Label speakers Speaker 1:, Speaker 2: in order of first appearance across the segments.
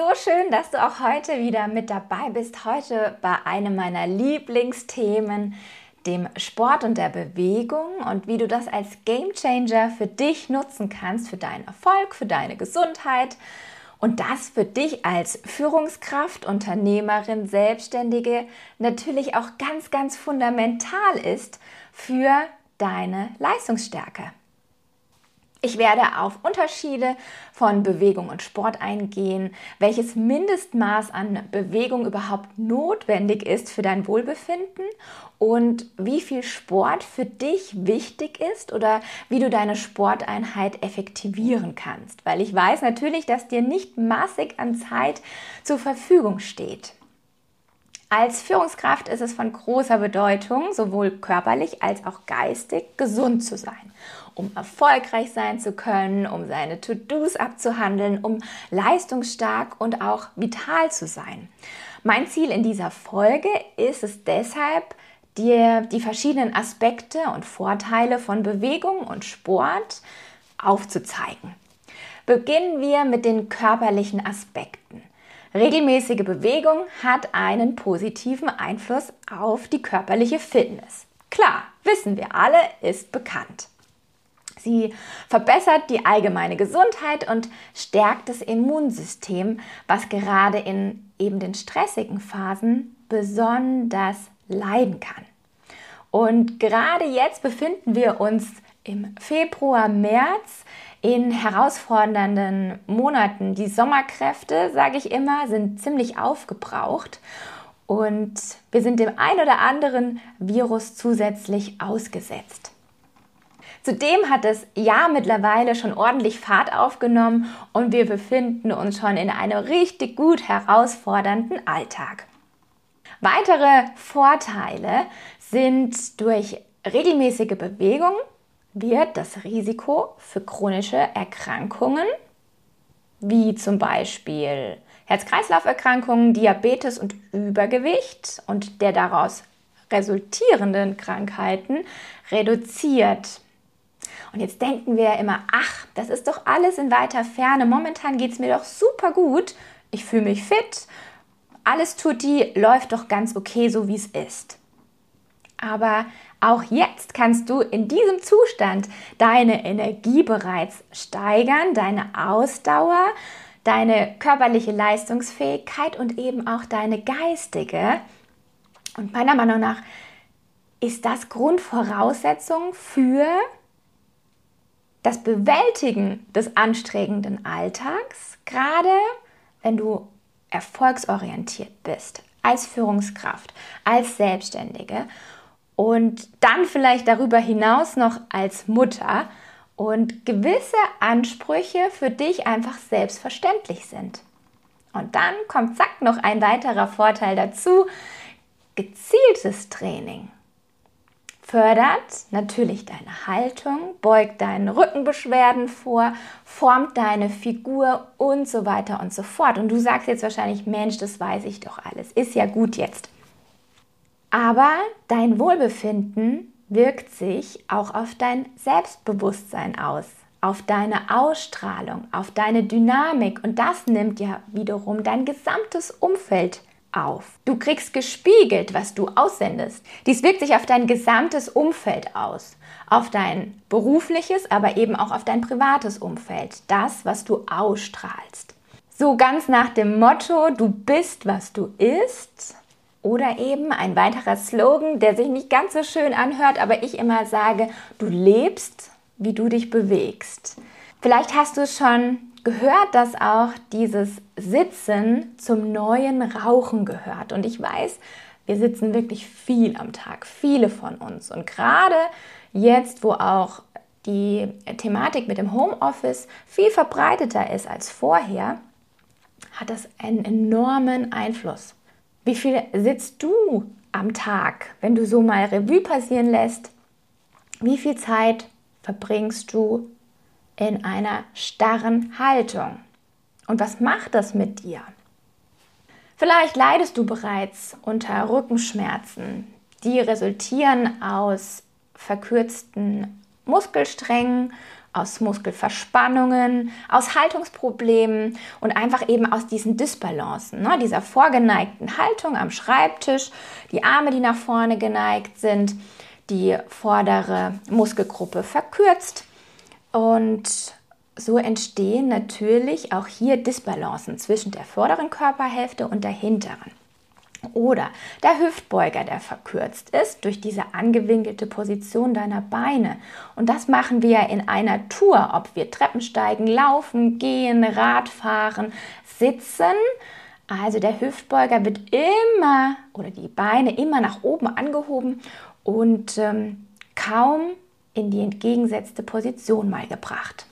Speaker 1: So schön, dass du auch heute wieder mit dabei bist. Heute bei einem meiner Lieblingsthemen, dem Sport und der Bewegung und wie du das als Gamechanger für dich nutzen kannst, für deinen Erfolg, für deine Gesundheit und das für dich als Führungskraft, Unternehmerin, Selbstständige natürlich auch ganz, ganz fundamental ist für deine Leistungsstärke. Ich werde auf Unterschiede von Bewegung und Sport eingehen, welches Mindestmaß an Bewegung überhaupt notwendig ist für dein Wohlbefinden und wie viel Sport für dich wichtig ist oder wie du deine Sporteinheit effektivieren kannst, weil ich weiß natürlich, dass dir nicht massig an Zeit zur Verfügung steht. Als Führungskraft ist es von großer Bedeutung, sowohl körperlich als auch geistig gesund zu sein, um erfolgreich sein zu können, um seine To-Dos abzuhandeln, um leistungsstark und auch vital zu sein. Mein Ziel in dieser Folge ist es deshalb, dir die verschiedenen Aspekte und Vorteile von Bewegung und Sport aufzuzeigen. Beginnen wir mit den körperlichen Aspekten. Regelmäßige Bewegung hat einen positiven Einfluss auf die körperliche Fitness. Klar, wissen wir alle, ist bekannt. Sie verbessert die allgemeine Gesundheit und stärkt das Immunsystem, was gerade in eben den stressigen Phasen besonders leiden kann. Und gerade jetzt befinden wir uns im Februar, März in herausfordernden Monaten. Die Sommerkräfte, sage ich immer, sind ziemlich aufgebraucht und wir sind dem ein oder anderen Virus zusätzlich ausgesetzt. Zudem hat das Jahr mittlerweile schon ordentlich Fahrt aufgenommen und wir befinden uns schon in einem richtig gut herausfordernden Alltag. Weitere Vorteile sind durch regelmäßige Bewegung wird das Risiko für chronische Erkrankungen wie zum Beispiel Herz-Kreislauf-Erkrankungen, Diabetes und Übergewicht und der daraus resultierenden Krankheiten reduziert. Und jetzt denken wir ja immer, ach, das ist doch alles in weiter Ferne. Momentan geht es mir doch super gut. Ich fühle mich fit. Alles tut die, läuft doch ganz okay, so wie es ist. Aber auch jetzt kannst du in diesem Zustand deine Energie bereits steigern, deine Ausdauer, deine körperliche Leistungsfähigkeit und eben auch deine geistige. Und meiner Meinung nach ist das Grundvoraussetzung für das Bewältigen des anstrengenden Alltags, gerade wenn du erfolgsorientiert bist, als Führungskraft, als Selbstständige und dann vielleicht darüber hinaus noch als Mutter und gewisse Ansprüche für dich einfach selbstverständlich sind. Und dann kommt zack noch ein weiterer Vorteil dazu, gezieltes Training fördert natürlich deine Haltung, beugt deine Rückenbeschwerden vor, formt deine Figur und so weiter und so fort. Und du sagst jetzt wahrscheinlich, Mensch, das weiß ich doch alles, ist ja gut jetzt. Aber dein Wohlbefinden wirkt sich auch auf dein Selbstbewusstsein aus, auf deine Ausstrahlung, auf deine Dynamik und das nimmt ja wiederum dein gesamtes Umfeld auf. Du kriegst gespiegelt, was du aussendest. Dies wirkt sich auf dein gesamtes Umfeld aus, auf dein berufliches, aber eben auch auf dein privates Umfeld, das, was du ausstrahlst. So ganz nach dem Motto, du bist, was du isst, oder eben ein weiterer Slogan, der sich nicht ganz so schön anhört, aber ich immer sage, du lebst, wie du dich bewegst. Vielleicht hast du schon gehört, dass auch dieses Sitzen zum neuen Rauchen gehört. Und ich weiß, wir sitzen wirklich viel am Tag, viele von uns. Und gerade jetzt, wo auch die Thematik mit dem Homeoffice viel verbreiteter ist als vorher, hat das einen enormen Einfluss. Wie viel sitzt du am Tag, wenn du so mal Revue passieren lässt? Wie viel Zeit verbringst du in einer starren Haltung? Und was macht das mit dir? Vielleicht leidest du bereits unter Rückenschmerzen, die resultieren aus verkürzten Muskelsträngen, aus Muskelverspannungen, aus Haltungsproblemen und einfach eben aus diesen Disbalancen, ne? dieser vorgeneigten Haltung am Schreibtisch, die Arme, die nach vorne geneigt sind, die vordere Muskelgruppe verkürzt und so entstehen natürlich auch hier Disbalancen zwischen der vorderen Körperhälfte und der hinteren. Oder der Hüftbeuger, der verkürzt ist durch diese angewinkelte Position deiner Beine. Und das machen wir in einer Tour, ob wir Treppen steigen, laufen, gehen, Radfahren, sitzen. Also der Hüftbeuger wird immer oder die Beine immer nach oben angehoben und ähm, kaum in die entgegengesetzte Position mal gebracht.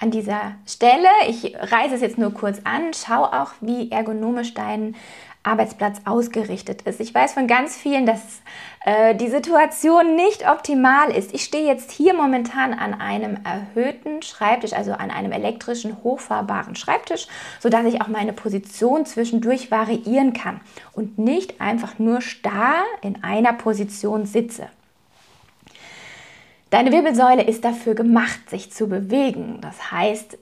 Speaker 1: An dieser Stelle, ich reiße es jetzt nur kurz an, schau auch, wie ergonomisch dein Arbeitsplatz ausgerichtet ist. Ich weiß von ganz vielen, dass äh, die Situation nicht optimal ist. Ich stehe jetzt hier momentan an einem erhöhten Schreibtisch, also an einem elektrischen hochfahrbaren Schreibtisch, sodass ich auch meine Position zwischendurch variieren kann und nicht einfach nur starr in einer Position sitze. Deine Wirbelsäule ist dafür gemacht, sich zu bewegen. Das heißt,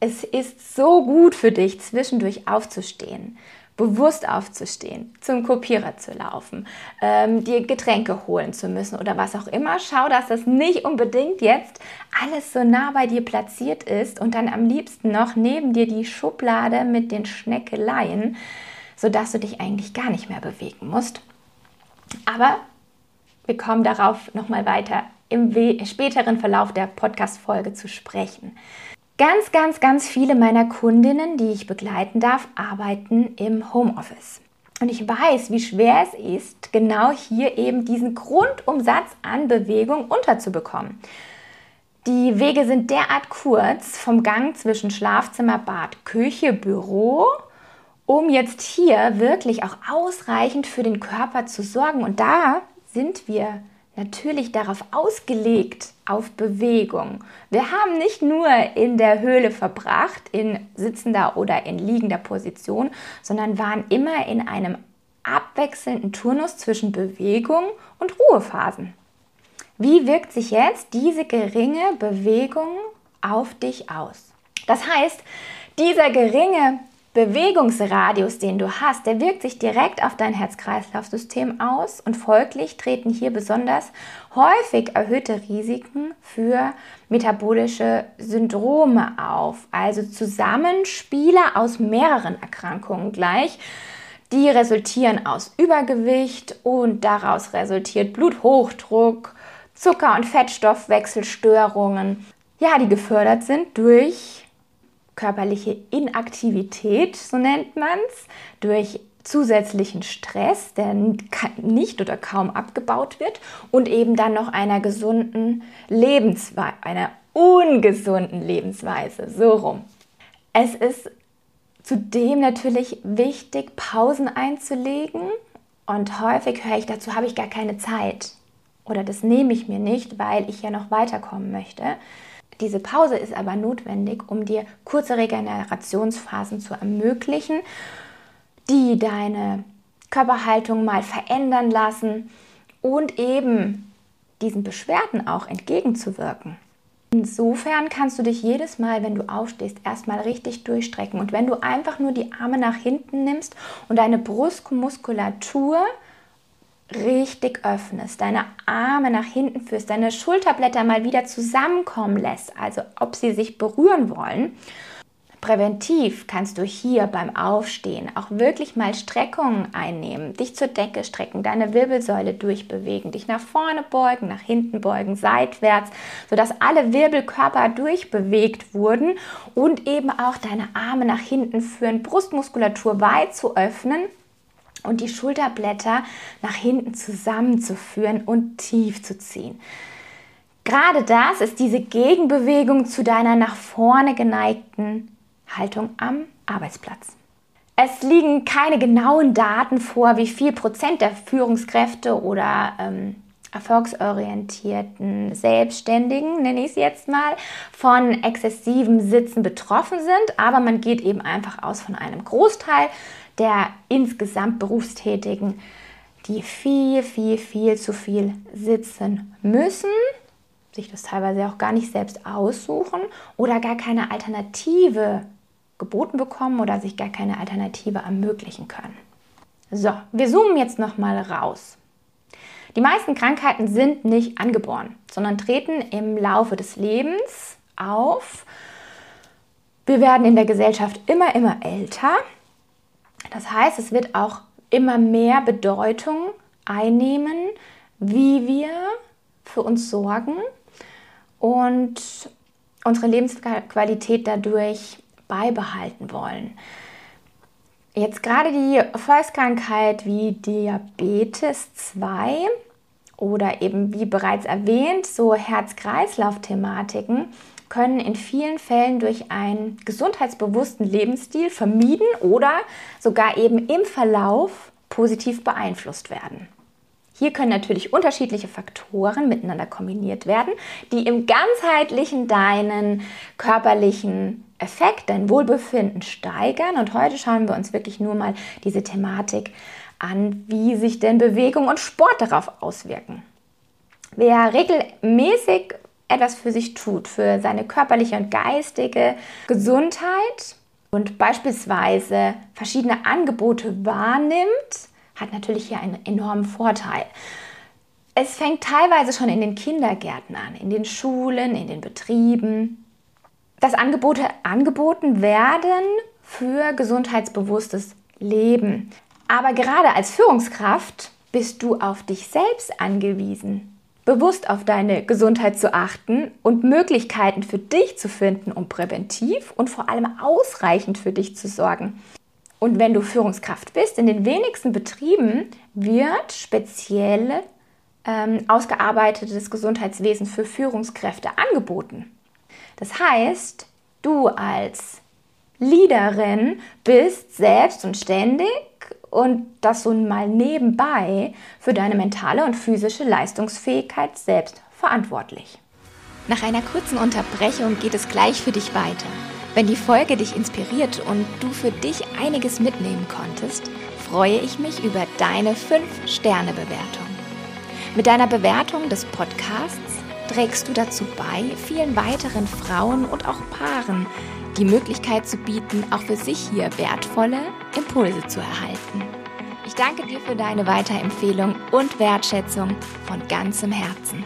Speaker 1: es ist so gut für dich, zwischendurch aufzustehen bewusst aufzustehen, zum Kopierer zu laufen, ähm, dir Getränke holen zu müssen oder was auch immer. Schau, dass das nicht unbedingt jetzt alles so nah bei dir platziert ist und dann am liebsten noch neben dir die Schublade mit den Schneckeleien, sodass du dich eigentlich gar nicht mehr bewegen musst. Aber wir kommen darauf nochmal weiter im späteren Verlauf der Podcast-Folge zu sprechen. Ganz, ganz, ganz viele meiner Kundinnen, die ich begleiten darf, arbeiten im Homeoffice. Und ich weiß, wie schwer es ist, genau hier eben diesen Grundumsatz an Bewegung unterzubekommen. Die Wege sind derart kurz vom Gang zwischen Schlafzimmer, Bad, Küche, Büro, um jetzt hier wirklich auch ausreichend für den Körper zu sorgen. Und da sind wir natürlich darauf ausgelegt, auf Bewegung. Wir haben nicht nur in der Höhle verbracht, in sitzender oder in liegender Position, sondern waren immer in einem abwechselnden Turnus zwischen Bewegung und Ruhephasen. Wie wirkt sich jetzt diese geringe Bewegung auf dich aus? Das heißt, dieser geringe Bewegungsradius, den du hast, der wirkt sich direkt auf dein Herz-Kreislauf-System aus und folglich treten hier besonders häufig erhöhte Risiken für metabolische Syndrome auf, also Zusammenspiele aus mehreren Erkrankungen gleich. Die resultieren aus Übergewicht und daraus resultiert Bluthochdruck, Zucker- und Fettstoffwechselstörungen, ja, die gefördert sind durch körperliche Inaktivität, so nennt man es, durch zusätzlichen Stress, der nicht oder kaum abgebaut wird und eben dann noch einer gesunden Lebensweise, einer ungesunden Lebensweise, so rum. Es ist zudem natürlich wichtig, Pausen einzulegen und häufig höre ich dazu, habe ich gar keine Zeit oder das nehme ich mir nicht, weil ich ja noch weiterkommen möchte. Diese Pause ist aber notwendig, um dir kurze Regenerationsphasen zu ermöglichen, die deine Körperhaltung mal verändern lassen und eben diesen Beschwerden auch entgegenzuwirken. Insofern kannst du dich jedes Mal, wenn du aufstehst, erstmal richtig durchstrecken. Und wenn du einfach nur die Arme nach hinten nimmst und deine Brustmuskulatur richtig öffnest, deine Arme nach hinten führst, deine Schulterblätter mal wieder zusammenkommen lässt, also ob sie sich berühren wollen. Präventiv kannst du hier beim Aufstehen auch wirklich mal Streckungen einnehmen, dich zur Decke strecken, deine Wirbelsäule durchbewegen, dich nach vorne beugen, nach hinten beugen, seitwärts, sodass alle Wirbelkörper durchbewegt wurden und eben auch deine Arme nach hinten führen, Brustmuskulatur weit zu öffnen und die Schulterblätter nach hinten zusammenzuführen und tief zu ziehen. Gerade das ist diese Gegenbewegung zu deiner nach vorne geneigten Haltung am Arbeitsplatz. Es liegen keine genauen Daten vor, wie viel Prozent der Führungskräfte oder ähm, erfolgsorientierten Selbstständigen, nenne ich es jetzt mal, von exzessivem Sitzen betroffen sind. Aber man geht eben einfach aus von einem Großteil der insgesamt Berufstätigen, die viel, viel, viel zu viel sitzen müssen, sich das teilweise auch gar nicht selbst aussuchen oder gar keine Alternative geboten bekommen oder sich gar keine Alternative ermöglichen können. So, wir zoomen jetzt nochmal raus. Die meisten Krankheiten sind nicht angeboren, sondern treten im Laufe des Lebens auf. Wir werden in der Gesellschaft immer, immer älter. Das heißt, es wird auch immer mehr Bedeutung einnehmen, wie wir für uns sorgen und unsere Lebensqualität dadurch beibehalten wollen. Jetzt gerade die Volkskrankheit wie Diabetes 2 oder eben wie bereits erwähnt, so Herz-Kreislauf-Thematiken können in vielen Fällen durch einen gesundheitsbewussten Lebensstil vermieden oder sogar eben im Verlauf positiv beeinflusst werden. Hier können natürlich unterschiedliche Faktoren miteinander kombiniert werden, die im ganzheitlichen deinen körperlichen Effekt, dein Wohlbefinden steigern. Und heute schauen wir uns wirklich nur mal diese Thematik an, wie sich denn Bewegung und Sport darauf auswirken. Wer regelmäßig etwas für sich tut, für seine körperliche und geistige Gesundheit und beispielsweise verschiedene Angebote wahrnimmt, hat natürlich hier einen enormen Vorteil. Es fängt teilweise schon in den Kindergärten an, in den Schulen, in den Betrieben, dass Angebote angeboten werden für gesundheitsbewusstes Leben. Aber gerade als Führungskraft bist du auf dich selbst angewiesen, bewusst auf deine Gesundheit zu achten und Möglichkeiten für dich zu finden, um präventiv und vor allem ausreichend für dich zu sorgen. Und wenn du Führungskraft bist, in den wenigsten Betrieben wird speziell ähm, ausgearbeitetes Gesundheitswesen für Führungskräfte angeboten. Das heißt, du als Leaderin bist selbst und ständig und das so mal nebenbei für deine mentale und physische Leistungsfähigkeit selbst verantwortlich.
Speaker 2: Nach einer kurzen Unterbrechung geht es gleich für dich weiter. Wenn die Folge dich inspiriert und du für dich einiges mitnehmen konntest, freue ich mich über deine 5-Sterne-Bewertung. Mit deiner Bewertung des Podcasts trägst du dazu bei, vielen weiteren Frauen und auch Paaren die Möglichkeit zu bieten, auch für sich hier wertvolle Impulse zu erhalten. Ich danke dir für deine Weiterempfehlung und Wertschätzung von ganzem Herzen.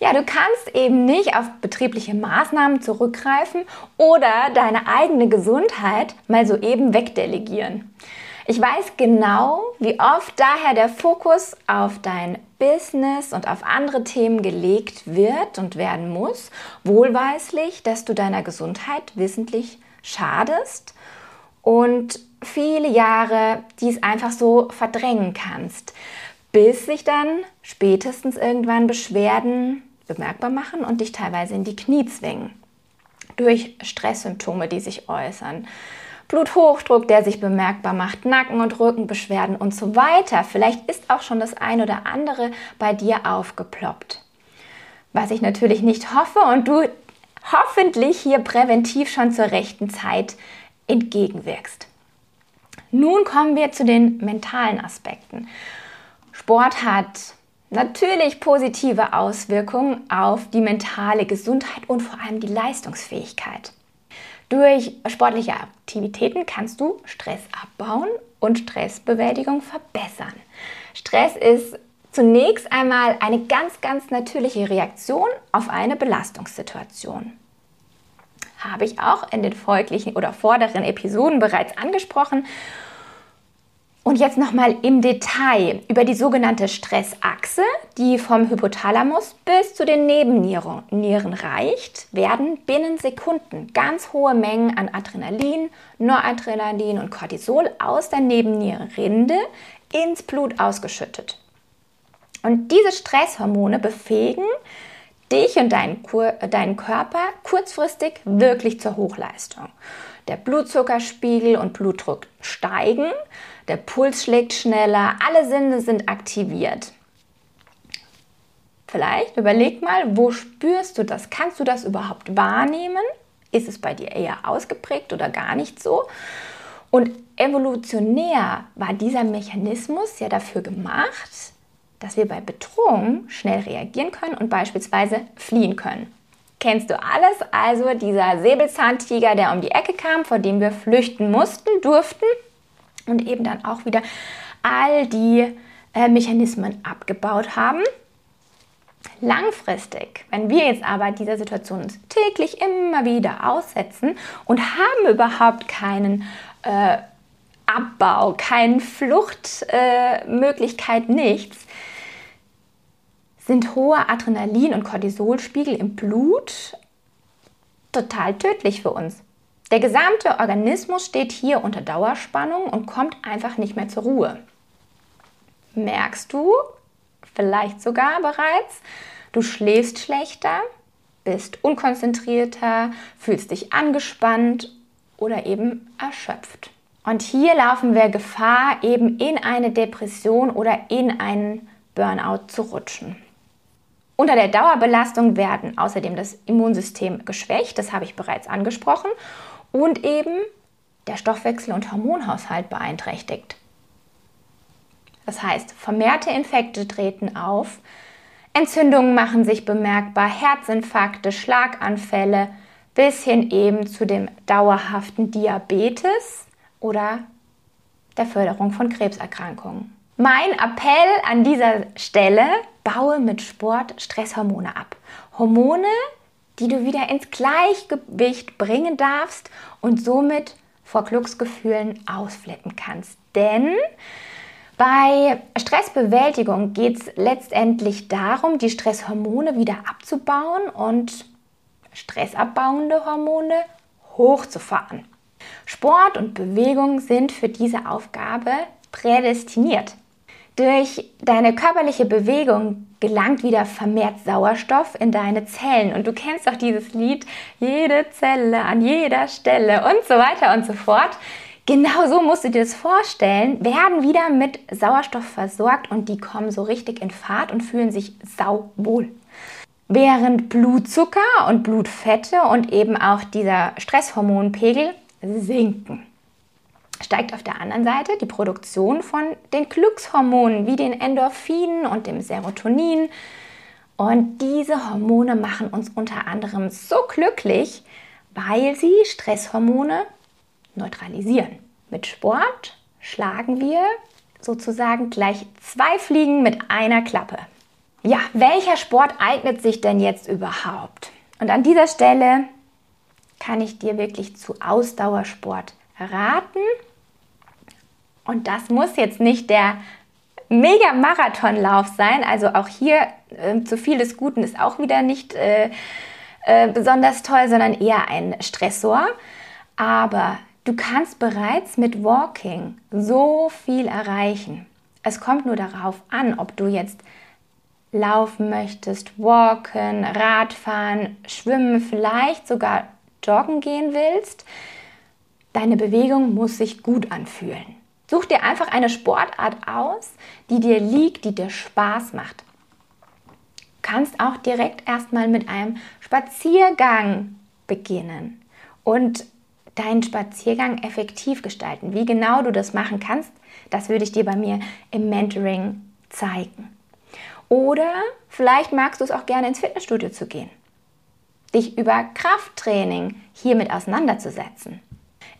Speaker 1: Ja, du kannst eben nicht auf betriebliche Maßnahmen zurückgreifen oder deine eigene Gesundheit mal so eben wegdelegieren. Ich weiß genau, wie oft daher der Fokus auf dein Business und auf andere Themen gelegt wird und werden muss, wohlweislich, dass du deiner Gesundheit wissentlich schadest und viele Jahre dies einfach so verdrängen kannst, bis sich dann spätestens irgendwann Beschwerden bemerkbar machen und dich teilweise in die Knie zwingen. Durch Stresssymptome, die sich äußern. Bluthochdruck, der sich bemerkbar macht, Nacken- und Rückenbeschwerden und so weiter. Vielleicht ist auch schon das ein oder andere bei dir aufgeploppt. Was ich natürlich nicht hoffe und du hoffentlich hier präventiv schon zur rechten Zeit entgegenwirkst. Nun kommen wir zu den mentalen Aspekten. Sport hat natürlich positive Auswirkungen auf die mentale Gesundheit und vor allem die Leistungsfähigkeit. Durch sportliche Aktivitäten kannst du Stress abbauen und Stressbewältigung verbessern. Stress ist zunächst einmal eine ganz, ganz natürliche Reaktion auf eine Belastungssituation. Habe ich auch in den folglichen oder vorderen Episoden bereits angesprochen und jetzt nochmal im Detail über die sogenannte Stressachse, die vom Hypothalamus bis zu den Nebennieren reicht, werden binnen Sekunden ganz hohe Mengen an Adrenalin, Noradrenalin und Cortisol aus der Nebennierenrinde ins Blut ausgeschüttet. Und diese Stresshormone befähigen dich und deinen, deinen Körper kurzfristig wirklich zur Hochleistung. der Blutzuckerspiegel und Blutdruck steigen, der Puls schlägt schneller, alle Sinne sind aktiviert. Vielleicht überleg mal, wo spürst du das? Kannst du das überhaupt wahrnehmen? Ist es bei dir eher ausgeprägt oder gar nicht so? Und evolutionär war dieser Mechanismus ja dafür gemacht, dass wir bei Bedrohung schnell reagieren können und beispielsweise fliehen können. Kennst du alles? Also dieser Säbelzahntiger, der um die Ecke kam, vor dem wir flüchten mussten, durften und eben dann auch wieder all die äh, Mechanismen abgebaut haben. Langfristig, wenn wir jetzt aber dieser Situation uns täglich immer wieder aussetzen und haben überhaupt keinen äh, Abbau, keine Fluchtmöglichkeit, äh, nichts, sind hohe Adrenalin- und Cortisolspiegel im Blut total tödlich für uns. Der gesamte Organismus steht hier unter Dauerspannung und kommt einfach nicht mehr zur Ruhe. Merkst du vielleicht sogar bereits, du schläfst schlechter, bist unkonzentrierter, fühlst dich angespannt oder eben erschöpft. Und hier laufen wir Gefahr, eben in eine Depression oder in einen Burnout zu rutschen. Unter der Dauerbelastung werden außerdem das Immunsystem geschwächt, das habe ich bereits angesprochen, und eben der Stoffwechsel und Hormonhaushalt beeinträchtigt. Das heißt, vermehrte Infekte treten auf, Entzündungen machen sich bemerkbar, Herzinfarkte, Schlaganfälle bis hin eben zu dem dauerhaften Diabetes oder der Förderung von Krebserkrankungen. Mein Appell an dieser Stelle, baue mit Sport Stresshormone ab. Hormone, die du wieder ins Gleichgewicht bringen darfst und somit vor Glücksgefühlen ausflippen kannst. Denn bei Stressbewältigung geht es letztendlich darum, die Stresshormone wieder abzubauen und stressabbauende Hormone hochzufahren. Sport und Bewegung sind für diese Aufgabe prädestiniert. Durch deine körperliche Bewegung gelangt wieder vermehrt Sauerstoff in deine Zellen. Und du kennst doch dieses Lied, jede Zelle an jeder Stelle und so weiter und so fort. Genau so musst du dir das vorstellen, werden wieder mit Sauerstoff versorgt und die kommen so richtig in Fahrt und fühlen sich sauwohl. Während Blutzucker und Blutfette und eben auch dieser Stresshormonpegel sinken steigt auf der anderen Seite die Produktion von den Glückshormonen wie den Endorphinen und dem Serotonin. Und diese Hormone machen uns unter anderem so glücklich, weil sie Stresshormone neutralisieren. Mit Sport schlagen wir sozusagen gleich zwei Fliegen mit einer Klappe. Ja, welcher Sport eignet sich denn jetzt überhaupt? Und an dieser Stelle kann ich dir wirklich zu Ausdauersport raten. Und das muss jetzt nicht der Mega-Marathonlauf sein. Also auch hier äh, zu viel des Guten ist auch wieder nicht äh, äh, besonders toll, sondern eher ein Stressor. Aber du kannst bereits mit Walking so viel erreichen. Es kommt nur darauf an, ob du jetzt laufen möchtest, walken, Radfahren, schwimmen, vielleicht sogar joggen gehen willst. Deine Bewegung muss sich gut anfühlen. Such dir einfach eine Sportart aus, die dir liegt, die dir Spaß macht. Du kannst auch direkt erstmal mit einem Spaziergang beginnen und deinen Spaziergang effektiv gestalten. Wie genau du das machen kannst, das würde ich dir bei mir im Mentoring zeigen. Oder vielleicht magst du es auch gerne ins Fitnessstudio zu gehen, dich über Krafttraining hiermit auseinanderzusetzen.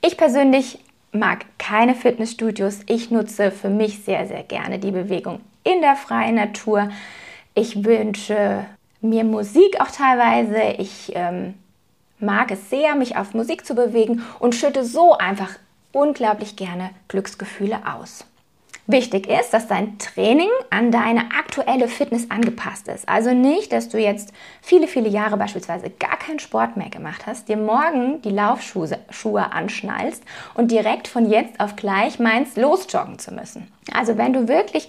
Speaker 1: Ich persönlich mag keine Fitnessstudios. Ich nutze für mich sehr, sehr gerne die Bewegung in der freien Natur. Ich wünsche mir Musik auch teilweise. Ich ähm, mag es sehr, mich auf Musik zu bewegen und schütte so einfach unglaublich gerne Glücksgefühle aus. Wichtig ist, dass dein Training an deine aktuelle Fitness angepasst ist. Also nicht, dass du jetzt viele, viele Jahre beispielsweise gar keinen Sport mehr gemacht hast, dir morgen die Laufschuhe Schuhe anschnallst und direkt von jetzt auf gleich meinst, losjoggen zu müssen. Also wenn du wirklich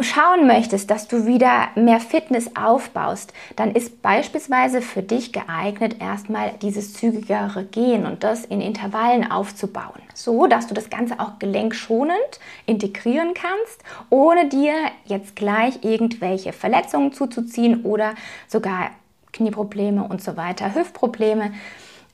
Speaker 2: schauen möchtest, dass du wieder mehr Fitness aufbaust, dann ist beispielsweise für dich geeignet, erstmal dieses zügigere Gehen und das in Intervallen aufzubauen, so dass du das Ganze auch gelenkschonend integrieren kannst, ohne dir jetzt gleich irgendwelche Verletzungen zuzuziehen oder sogar Knieprobleme und so weiter, Hüftprobleme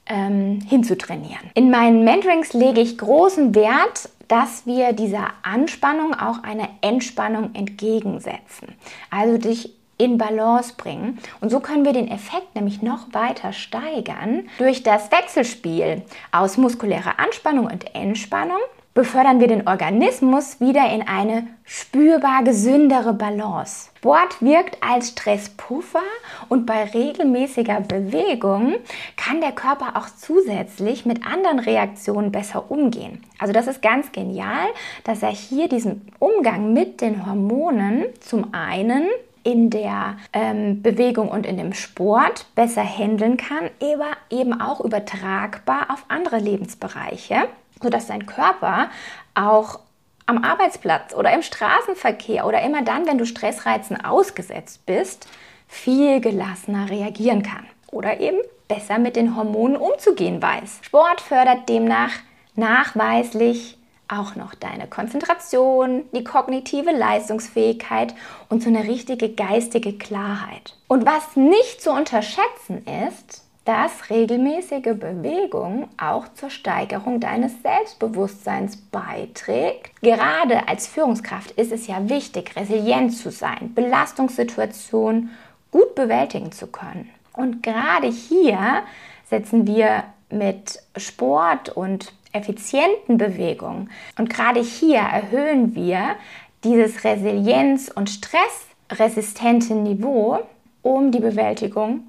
Speaker 2: ähm, hinzutrainieren. In meinen Mentorings lege ich großen Wert dass wir dieser Anspannung auch eine Entspannung entgegensetzen. Also dich in Balance bringen. Und so können wir den Effekt nämlich noch weiter steigern durch das Wechselspiel aus muskulärer Anspannung und Entspannung befördern wir den Organismus wieder in eine spürbar gesündere Balance. Sport wirkt als Stresspuffer und bei regelmäßiger Bewegung kann der Körper auch zusätzlich mit anderen Reaktionen besser umgehen. Also das ist ganz genial, dass er hier diesen Umgang mit den Hormonen zum einen in der ähm, Bewegung und in dem Sport besser handeln kann, aber eben auch übertragbar auf andere Lebensbereiche sodass dein Körper auch am Arbeitsplatz oder im Straßenverkehr oder immer dann, wenn du Stressreizen ausgesetzt bist, viel gelassener reagieren kann oder eben besser mit den Hormonen umzugehen weiß. Sport fördert demnach nachweislich auch noch deine Konzentration, die kognitive Leistungsfähigkeit und so eine richtige geistige Klarheit. Und was nicht zu unterschätzen ist, dass regelmäßige Bewegung auch zur Steigerung deines Selbstbewusstseins beiträgt. Gerade als Führungskraft ist es ja wichtig, resilient zu sein, Belastungssituationen gut bewältigen zu können. Und gerade hier setzen wir mit Sport und effizienten Bewegungen und gerade hier erhöhen wir dieses Resilienz- und stressresistente Niveau, um die Bewältigung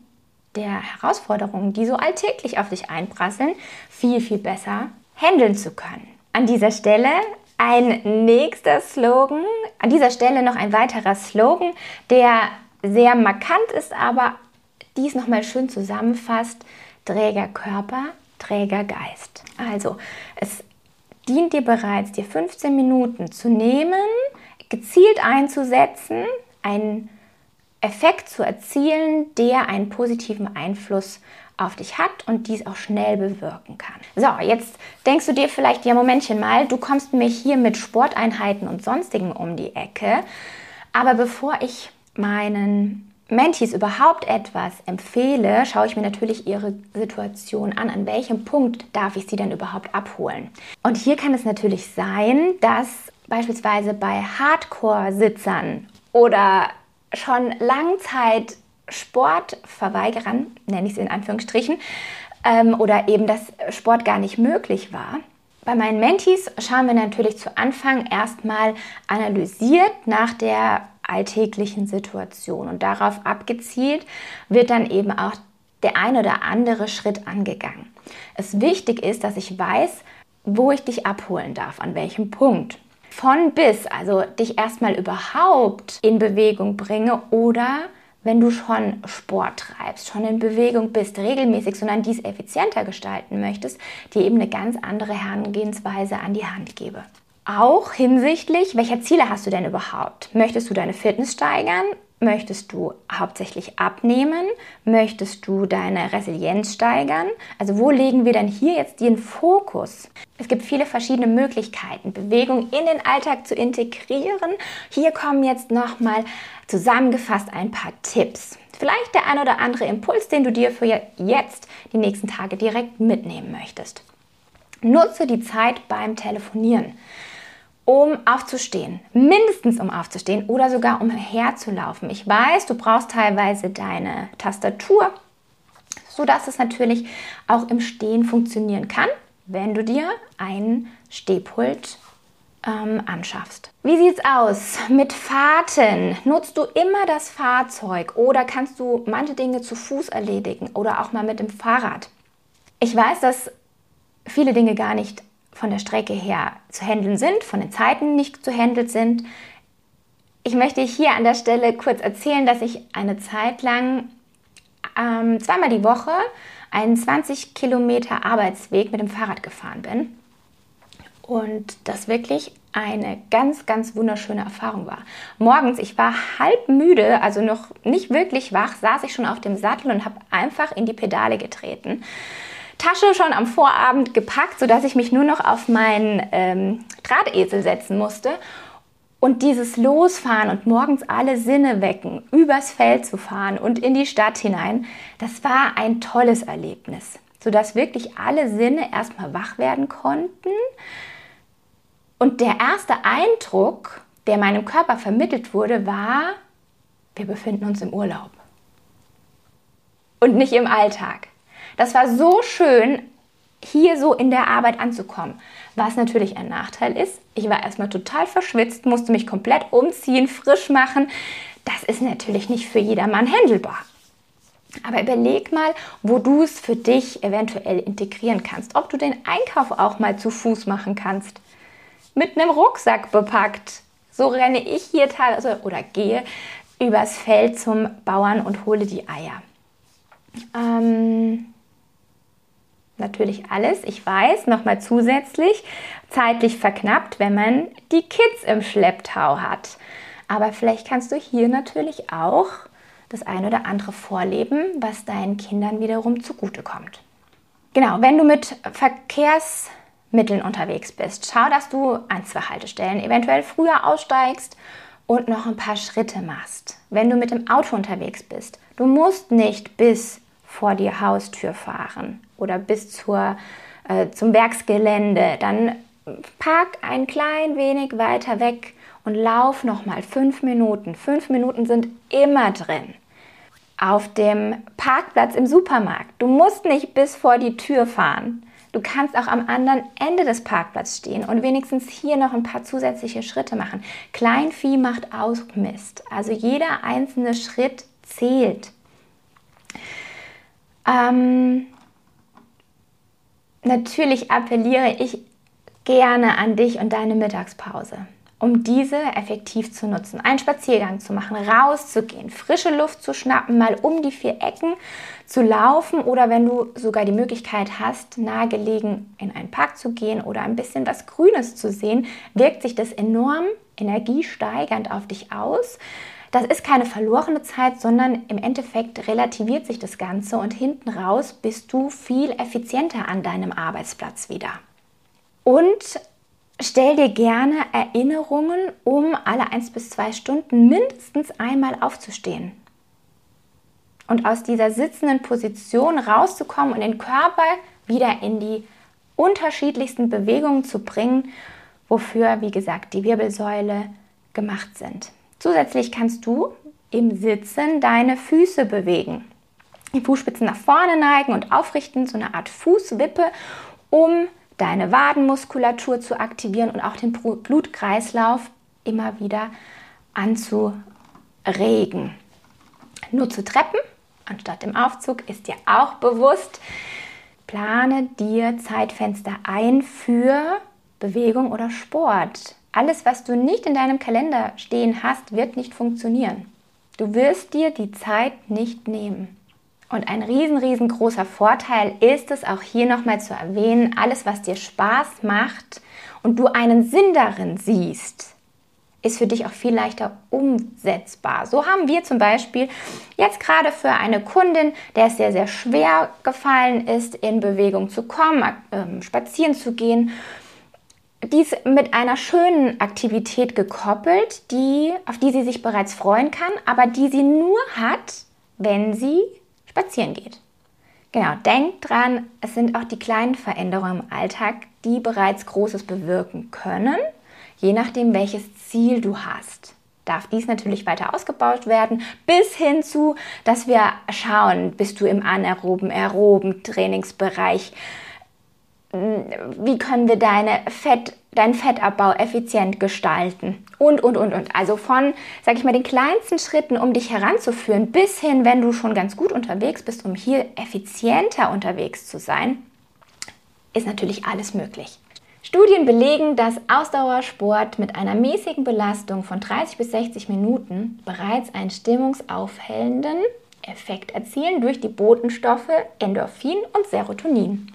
Speaker 2: der Herausforderungen, die so alltäglich auf dich einprasseln, viel, viel besser handeln zu können. An dieser Stelle ein nächster Slogan, an dieser Stelle noch ein weiterer Slogan, der sehr markant ist, aber dies nochmal schön zusammenfasst. Träger Körper, Träger Geist. Also, es dient dir bereits, dir 15 Minuten zu nehmen, gezielt einzusetzen, einen Effekt zu erzielen, der einen positiven Einfluss auf dich hat und dies auch schnell bewirken kann. So, jetzt denkst du dir vielleicht, ja, Momentchen mal, du kommst mir hier mit Sporteinheiten und sonstigen um die Ecke. Aber bevor ich meinen Mentis überhaupt etwas empfehle, schaue ich mir natürlich ihre Situation an. An welchem Punkt darf ich sie denn überhaupt abholen? Und hier kann es natürlich sein, dass beispielsweise bei Hardcore-Sitzern oder schon Langzeit Sportverweigerern, nenne ich es in Anführungsstrichen, ähm, oder eben dass Sport gar nicht möglich war. Bei meinen Mentees schauen wir natürlich zu Anfang erstmal analysiert nach der alltäglichen Situation und darauf abgezielt wird dann eben auch der ein oder andere Schritt angegangen. Es wichtig ist, dass ich weiß, wo ich dich abholen darf, an welchem Punkt von bis, also dich erstmal überhaupt in Bewegung bringe oder wenn du schon Sport treibst, schon in Bewegung bist, regelmäßig, sondern dies effizienter gestalten möchtest, dir eben eine ganz andere Herangehensweise an die Hand gebe. Auch hinsichtlich, welcher Ziele hast du denn überhaupt? Möchtest du deine Fitness steigern? Möchtest du hauptsächlich abnehmen? Möchtest du deine Resilienz steigern? Also wo legen wir denn hier jetzt den Fokus? Es gibt viele verschiedene Möglichkeiten, Bewegung in den Alltag zu integrieren. Hier kommen jetzt nochmal zusammengefasst ein paar Tipps. Vielleicht der ein oder andere Impuls, den du dir für jetzt die nächsten Tage direkt mitnehmen möchtest. Nutze die Zeit beim Telefonieren um aufzustehen, mindestens um aufzustehen oder sogar um herzulaufen. Ich weiß, du brauchst teilweise deine Tastatur, sodass es natürlich auch im Stehen funktionieren kann, wenn du dir ein Stehpult ähm, anschaffst. Wie sieht's aus mit Fahrten? Nutzt du immer das Fahrzeug oder kannst du manche Dinge zu Fuß erledigen oder auch mal mit dem Fahrrad? Ich weiß, dass viele Dinge gar nicht von der Strecke her zu handeln sind, von den Zeiten nicht zu handeln sind. Ich möchte hier an der Stelle kurz erzählen, dass ich eine Zeit lang ähm, zweimal die Woche einen 20 Kilometer Arbeitsweg mit dem Fahrrad gefahren bin. und das wirklich eine ganz, ganz wunderschöne Erfahrung war. Morgens, ich war halb müde, also noch nicht wirklich wach, saß ich schon auf dem Sattel und habe einfach in die Pedale getreten. Tasche schon am Vorabend gepackt, sodass ich mich nur noch auf meinen ähm, Drahtesel setzen musste. Und dieses Losfahren und morgens alle Sinne wecken, übers Feld zu fahren und in die Stadt hinein, das war ein tolles Erlebnis, sodass wirklich alle Sinne erstmal wach werden konnten. Und der erste Eindruck, der meinem Körper vermittelt wurde, war, wir befinden uns im Urlaub und nicht im Alltag. Das war so schön, hier so in der Arbeit anzukommen. Was natürlich ein Nachteil ist, ich war erstmal total verschwitzt, musste mich komplett umziehen, frisch machen. Das ist natürlich nicht für jedermann handelbar. Aber überleg mal, wo du es für dich eventuell integrieren kannst. Ob du den Einkauf auch mal zu Fuß machen kannst. Mit einem Rucksack bepackt. So renne ich hier teilweise oder gehe übers Feld zum Bauern und hole die Eier. Ähm, natürlich alles, ich weiß, nochmal zusätzlich, zeitlich verknappt, wenn man die Kids im Schlepptau hat. Aber vielleicht kannst du hier natürlich auch das eine oder andere vorleben, was deinen Kindern wiederum zugutekommt. Genau, wenn du mit Verkehrsmitteln unterwegs bist, schau, dass du an zwei Haltestellen eventuell früher aussteigst und noch ein paar Schritte machst. Wenn du mit dem Auto unterwegs bist, du musst nicht bis vor die Haustür fahren oder bis zur, äh, zum Werksgelände, dann park ein klein wenig weiter weg und lauf noch mal fünf Minuten. Fünf Minuten sind immer drin. Auf dem Parkplatz im Supermarkt. Du musst nicht bis vor die Tür fahren. Du kannst auch am anderen Ende des Parkplatzes stehen und wenigstens hier noch ein paar zusätzliche Schritte machen. Kleinvieh macht auch Mist. Also jeder einzelne Schritt zählt. Ähm, natürlich appelliere ich gerne an dich und deine Mittagspause, um diese effektiv zu nutzen. Einen Spaziergang zu machen, rauszugehen, frische Luft zu schnappen, mal um die vier Ecken zu laufen oder wenn du sogar die Möglichkeit hast, nahegelegen in einen Park zu gehen oder ein bisschen was Grünes zu sehen, wirkt sich das enorm energiesteigernd auf dich aus. Das ist keine verlorene Zeit, sondern im Endeffekt relativiert sich das Ganze und hinten raus bist du viel effizienter an deinem Arbeitsplatz wieder. Und stell dir gerne Erinnerungen, um alle eins bis zwei Stunden mindestens einmal aufzustehen. Und aus dieser sitzenden Position rauszukommen und den Körper wieder in die unterschiedlichsten Bewegungen zu bringen, wofür, wie gesagt, die Wirbelsäule gemacht sind. Zusätzlich kannst du im Sitzen deine Füße bewegen. Die Fußspitzen nach vorne neigen und aufrichten, so eine Art Fußwippe, um deine Wadenmuskulatur zu aktivieren und auch den Blutkreislauf immer wieder anzuregen. Nutze Treppen anstatt dem Aufzug, ist dir auch bewusst. Plane dir Zeitfenster ein für Bewegung oder Sport. Alles, was du nicht in deinem Kalender stehen hast, wird nicht funktionieren. Du wirst dir die Zeit nicht nehmen. Und ein riesen, riesengroßer Vorteil ist es auch hier nochmal zu erwähnen, alles, was dir Spaß macht und du einen Sinn darin siehst, ist für dich auch viel leichter umsetzbar. So haben wir zum Beispiel jetzt gerade für eine Kundin, der es sehr, sehr schwer gefallen ist, in Bewegung zu kommen, äh, spazieren zu gehen, dies mit einer schönen Aktivität gekoppelt, die, auf die sie sich bereits freuen kann, aber die sie nur hat, wenn sie spazieren geht. Genau, denk dran, es sind auch die kleinen Veränderungen im Alltag, die bereits Großes bewirken können, je nachdem, welches Ziel du hast. Darf dies natürlich weiter ausgebaut werden, bis hin zu, dass wir schauen, bist du im anaeroben, aeroben Trainingsbereich, wie können wir deine Fett, deinen Fettabbau effizient gestalten und, und, und, und. Also von, sag ich mal, den kleinsten Schritten, um dich heranzuführen, bis hin, wenn du schon ganz gut unterwegs bist, um hier effizienter unterwegs zu sein, ist natürlich alles möglich. Studien belegen, dass Ausdauersport mit einer mäßigen Belastung von 30 bis 60 Minuten bereits einen stimmungsaufhellenden Effekt erzielen durch die Botenstoffe Endorphin und Serotonin.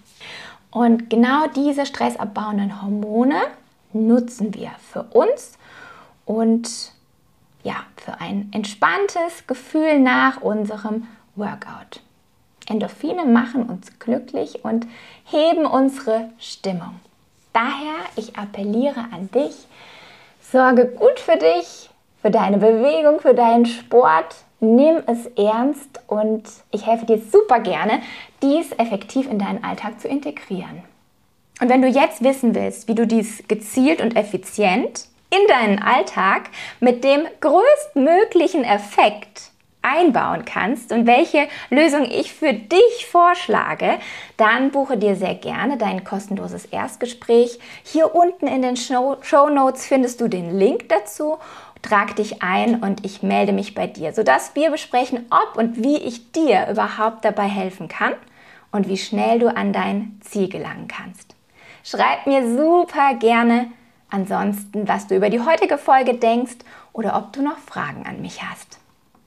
Speaker 2: Und genau diese stressabbauenden Hormone nutzen wir für uns und ja, für ein entspanntes Gefühl nach unserem Workout. Endorphine machen uns glücklich und heben unsere Stimmung. Daher, ich appelliere an dich, sorge gut für dich, für deine Bewegung, für deinen Sport. Nimm es ernst und ich helfe dir super gerne, dies effektiv in deinen Alltag zu integrieren. Und wenn du jetzt wissen willst, wie du dies gezielt und effizient in deinen Alltag mit dem größtmöglichen Effekt einbauen kannst und welche Lösung ich für dich vorschlage, dann buche dir sehr gerne dein kostenloses Erstgespräch. Hier unten in den Show, Notes findest du den Link dazu. Trag dich ein und ich melde mich bei dir, sodass wir besprechen, ob und wie ich dir überhaupt dabei helfen kann und wie schnell du an dein Ziel gelangen kannst. Schreib mir super gerne ansonsten, was du über die heutige Folge denkst oder ob du noch Fragen an mich hast.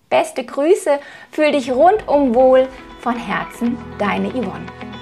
Speaker 2: Beste Grüße, fühl dich rundum wohl. Von Herzen, deine Yvonne.